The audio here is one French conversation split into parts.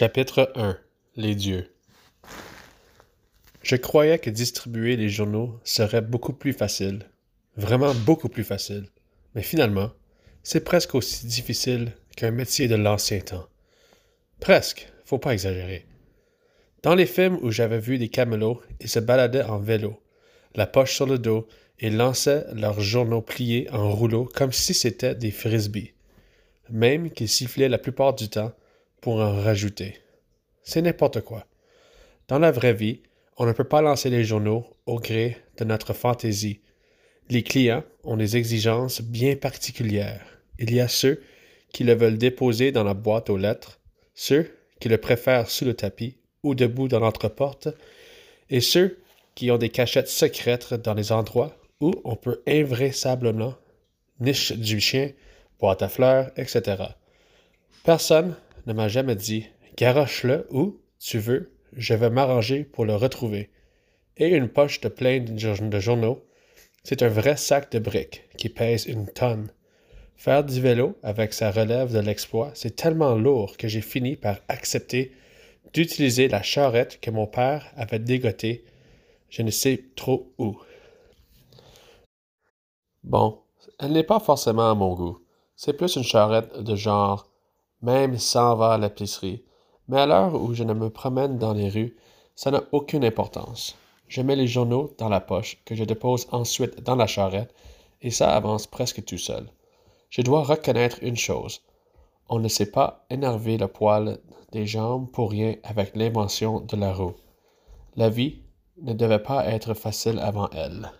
Chapitre 1 Les dieux Je croyais que distribuer les journaux serait beaucoup plus facile, vraiment beaucoup plus facile, mais finalement, c'est presque aussi difficile qu'un métier de l'ancien temps. Presque, faut pas exagérer. Dans les films où j'avais vu des camelots, ils se baladaient en vélo, la poche sur le dos, et lançaient leurs journaux pliés en rouleaux comme si c'était des frisbees, même qu'ils sifflaient la plupart du temps pour en rajouter. C'est n'importe quoi. Dans la vraie vie, on ne peut pas lancer les journaux au gré de notre fantaisie. Les clients ont des exigences bien particulières. Il y a ceux qui le veulent déposer dans la boîte aux lettres, ceux qui le préfèrent sous le tapis ou debout dans l'entreporte, et ceux qui ont des cachettes secrètes dans les endroits où on peut invraisemblablement niche du chien, boîte à fleurs, etc. Personne ne m'a jamais dit garoche-le où tu veux, je vais m'arranger pour le retrouver. Et une poche de plein de journaux, c'est un vrai sac de briques qui pèse une tonne. Faire du vélo avec sa relève de l'exploit, c'est tellement lourd que j'ai fini par accepter d'utiliser la charrette que mon père avait dégotée, je ne sais trop où. Bon, elle n'est pas forcément à mon goût. C'est plus une charrette de genre même sans va à l'épicerie. Mais à l'heure où je ne me promène dans les rues, ça n'a aucune importance. Je mets les journaux dans la poche, que je dépose ensuite dans la charrette, et ça avance presque tout seul. Je dois reconnaître une chose. On ne sait pas énerver le poil des jambes pour rien avec l'invention de la roue. La vie ne devait pas être facile avant elle.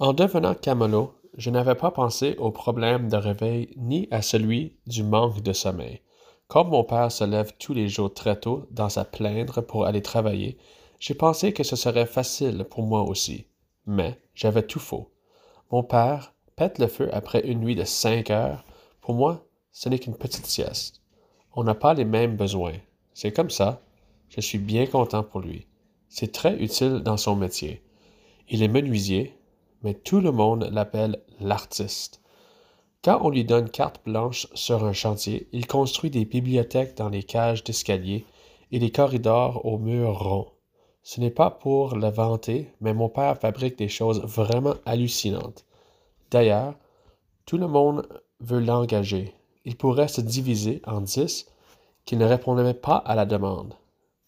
En devenant camelot, je n'avais pas pensé au problème de réveil ni à celui du manque de sommeil. Comme mon père se lève tous les jours très tôt dans sa plaindre pour aller travailler, j'ai pensé que ce serait facile pour moi aussi. Mais j'avais tout faux. Mon père pète le feu après une nuit de cinq heures. Pour moi, ce n'est qu'une petite sieste. On n'a pas les mêmes besoins. C'est comme ça. Je suis bien content pour lui. C'est très utile dans son métier. Il est menuisier, mais tout le monde l'appelle l'artiste. Quand on lui donne carte blanche sur un chantier, il construit des bibliothèques dans les cages d'escalier et des corridors aux murs ronds. Ce n'est pas pour le vanter, mais mon père fabrique des choses vraiment hallucinantes. D'ailleurs, tout le monde veut l'engager. Il pourrait se diviser en dix qu'il ne répondrait pas à la demande.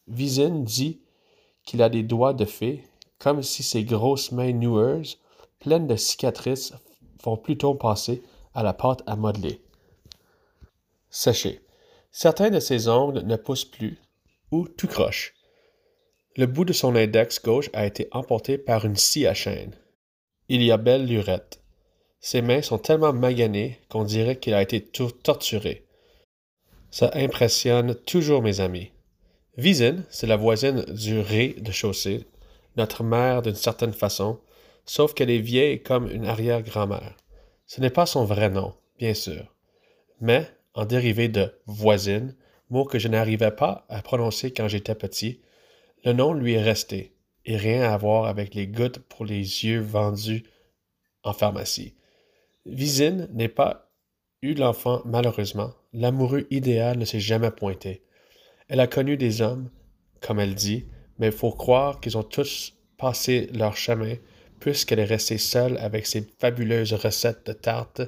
Vizine dit qu'il a des doigts de fée, comme si ses grosses mains noueuses pleines de cicatrices, font plutôt passer à la pâte à modeler. Sachez, certains de ses ongles ne poussent plus, ou tout croche. Le bout de son index gauche a été emporté par une scie à chaîne. Il y a belle lurette. Ses mains sont tellement maganées qu'on dirait qu'il a été torturé. Ça impressionne toujours mes amis. Visine, c'est la voisine du rez-de-chaussée, notre mère d'une certaine façon, sauf qu'elle est vieille comme une arrière-grand-mère. Ce n'est pas son vrai nom, bien sûr, mais en dérivé de voisine, mot que je n'arrivais pas à prononcer quand j'étais petit, le nom lui est resté, et rien à voir avec les gouttes pour les yeux vendus en pharmacie. Visine n'est pas eu l'enfant malheureusement, l'amoureux idéal ne s'est jamais pointé. Elle a connu des hommes, comme elle dit, mais il faut croire qu'ils ont tous passé leur chemin puisqu'elle est restée seule avec ses fabuleuses recettes de tartes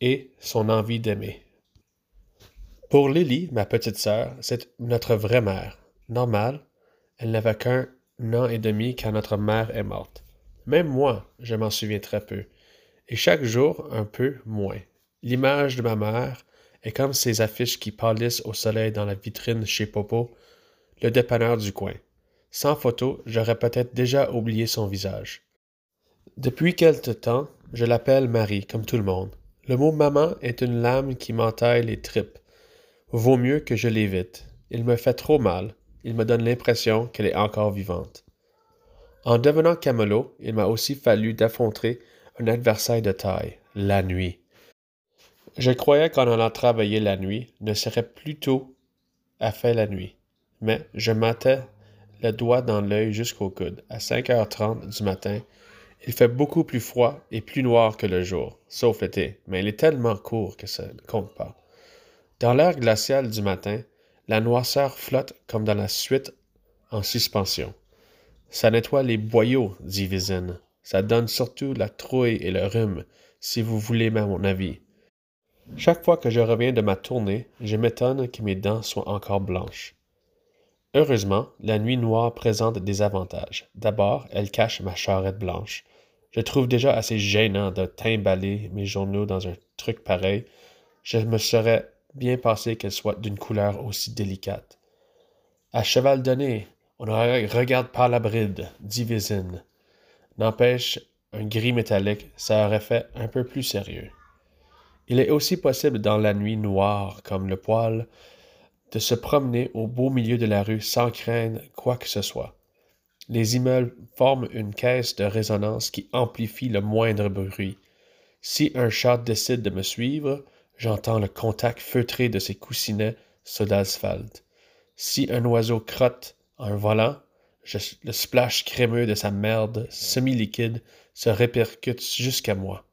et son envie d'aimer. Pour Lily, ma petite sœur, c'est notre vraie mère. Normal, elle n'avait qu'un an et demi quand notre mère est morte. Même moi, je m'en souviens très peu. Et chaque jour, un peu moins. L'image de ma mère est comme ces affiches qui pâlissent au soleil dans la vitrine chez Popo, le dépanneur du coin. Sans photo, j'aurais peut-être déjà oublié son visage. Depuis quelque temps, je l'appelle Marie, comme tout le monde. Le mot maman est une lame qui m'entaille les tripes. Vaut mieux que je l'évite. Il me fait trop mal. Il me donne l'impression qu'elle est encore vivante. En devenant camelot, il m'a aussi fallu d'affronter un adversaire de taille, la nuit. Je croyais qu'en allant travailler la nuit, ne serait plutôt à faire la nuit. Mais je matais le doigt dans l'œil jusqu'au coude. À 5h30 du matin, il fait beaucoup plus froid et plus noir que le jour, sauf l'été, mais il est tellement court que ça ne compte pas. Dans l'air glacial du matin, La noirceur flotte comme dans la suite en suspension. Ça nettoie les boyaux, dit Vizine. Ça donne surtout la trouille et le rhume, si vous voulez mon avis. Chaque fois que je reviens de ma tournée, je m'étonne que mes dents soient encore blanches. Heureusement, la nuit noire présente des avantages. D'abord, elle cache ma charrette blanche. Je trouve déjà assez gênant de timballer mes journaux dans un truc pareil. Je me serais bien passé qu'elle soit d'une couleur aussi délicate. À cheval donné, on ne regarde pas la bride, dit Vizine. N'empêche, un gris métallique, ça aurait fait un peu plus sérieux. Il est aussi possible dans la nuit noire, comme le poil, de se promener au beau milieu de la rue sans craindre quoi que ce soit. Les immeubles forment une caisse de résonance qui amplifie le moindre bruit. Si un chat décide de me suivre, j'entends le contact feutré de ses coussinets sur l'asphalte. Si un oiseau crotte en volant, le splash crémeux de sa merde semi-liquide se répercute jusqu'à moi.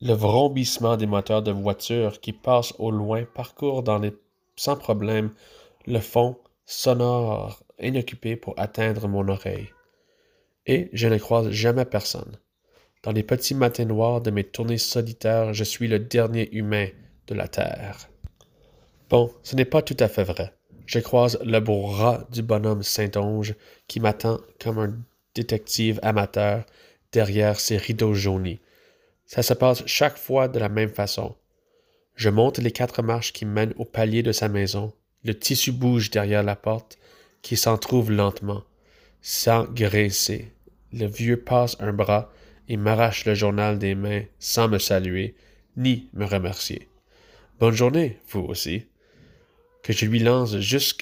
Le vrombissement des moteurs de voitures qui passent au loin parcourt dans les... sans problème le fond sonore inoccupé pour atteindre mon oreille. Et je ne croise jamais personne. Dans les petits matins noirs de mes tournées solitaires, je suis le dernier humain de la Terre. Bon, ce n'est pas tout à fait vrai je croise le beau rat du bonhomme Saint-Onge qui m'attend comme un détective amateur derrière ses rideaux jaunis. Ça se passe chaque fois de la même façon. Je monte les quatre marches qui mènent au palier de sa maison. Le tissu bouge derrière la porte, qui s'en trouve lentement, sans graisser. Le vieux passe un bras et m'arrache le journal des mains sans me saluer, ni me remercier. Bonne journée, vous aussi que je lui lance juste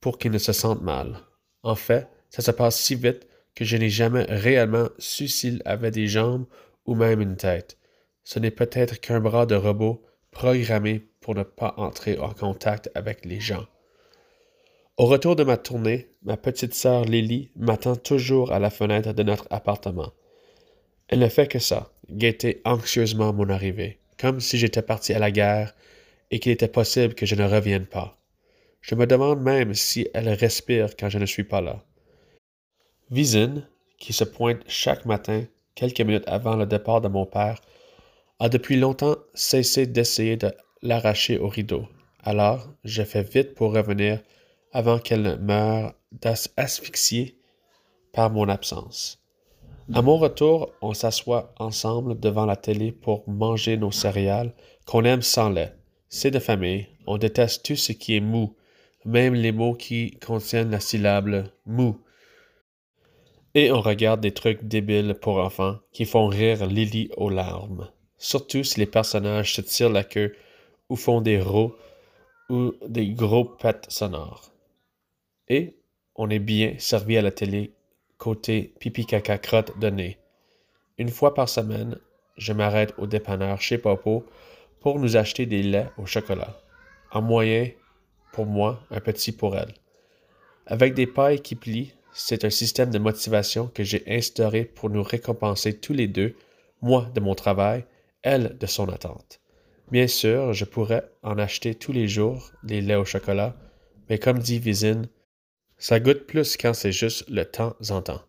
pour qu'il ne se sente mal. En fait, ça se passe si vite que je n'ai jamais réellement su s'il avait des jambes ou même une tête. Ce n'est peut-être qu'un bras de robot programmé pour ne pas entrer en contact avec les gens. Au retour de ma tournée, ma petite sœur Lily m'attend toujours à la fenêtre de notre appartement. Elle ne fait que ça, guetter anxieusement mon arrivée, comme si j'étais parti à la guerre et qu'il était possible que je ne revienne pas. Je me demande même si elle respire quand je ne suis pas là. Vizine, qui se pointe chaque matin, quelques minutes avant le départ de mon père, a depuis longtemps cessé d'essayer de l'arracher au rideau. Alors, je fais vite pour revenir avant qu'elle ne meure asphyxiée par mon absence. À mon retour, on s'assoit ensemble devant la télé pour manger nos céréales qu'on aime sans lait. C'est de famille. On déteste tout ce qui est mou, même les mots qui contiennent la syllabe mou. Et on regarde des trucs débiles pour enfants qui font rire Lily aux larmes. Surtout si les personnages se tirent la queue ou font des rots ou des gros pets sonores. Et on est bien servi à la télé côté pipi caca crotte de nez. Une fois par semaine, je m'arrête au dépanneur chez Popo pour nous acheter des laits au chocolat. En moyen, pour moi, un petit pour elle. Avec des pailles qui plient, c'est un système de motivation que j'ai instauré pour nous récompenser tous les deux, moi de mon travail, elle de son attente. Bien sûr, je pourrais en acheter tous les jours les laits au chocolat, mais comme dit Vizine, ça goûte plus quand c'est juste le temps en temps.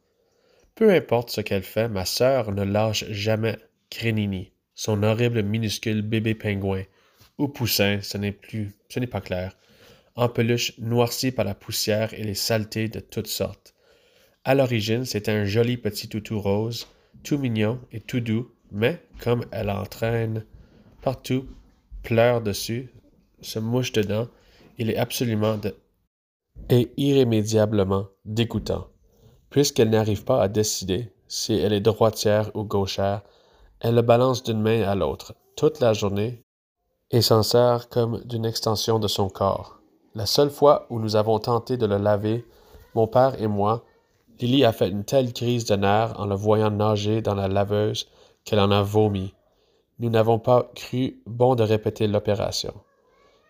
Peu importe ce qu'elle fait, ma sœur ne lâche jamais Crénini son horrible minuscule bébé pingouin, ou poussin, ce n'est plus, ce n'est pas clair, en peluche noircie par la poussière et les saletés de toutes sortes. À l'origine, c'était un joli petit toutou rose, tout mignon et tout doux, mais comme elle entraîne partout, pleure dessus, se mouche dedans, il est absolument et irrémédiablement dégoûtant, puisqu'elle n'arrive pas à décider si elle est droitière ou gauchère, elle le balance d'une main à l'autre, toute la journée, et s'en sert comme d'une extension de son corps. La seule fois où nous avons tenté de le laver, mon père et moi, Lily a fait une telle crise de nerfs en le voyant nager dans la laveuse qu'elle en a vomi. Nous n'avons pas cru bon de répéter l'opération.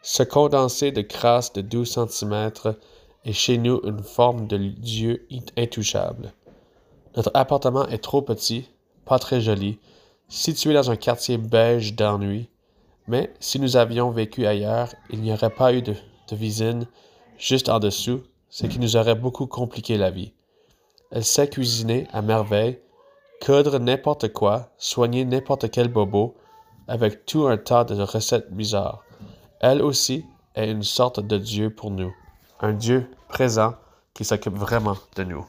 Ce condensé de crasse de 12 cm est chez nous une forme de dieu intouchable. Notre appartement est trop petit, pas très joli, situé dans un quartier beige d'ennui, mais si nous avions vécu ailleurs, il n'y aurait pas eu de de visine juste en dessous, ce qui nous aurait beaucoup compliqué la vie. Elle sait cuisiner à merveille, coudre n'importe quoi, soigner n'importe quel bobo, avec tout un tas de recettes bizarres. Elle aussi est une sorte de Dieu pour nous, un Dieu présent qui s'occupe vraiment de nous.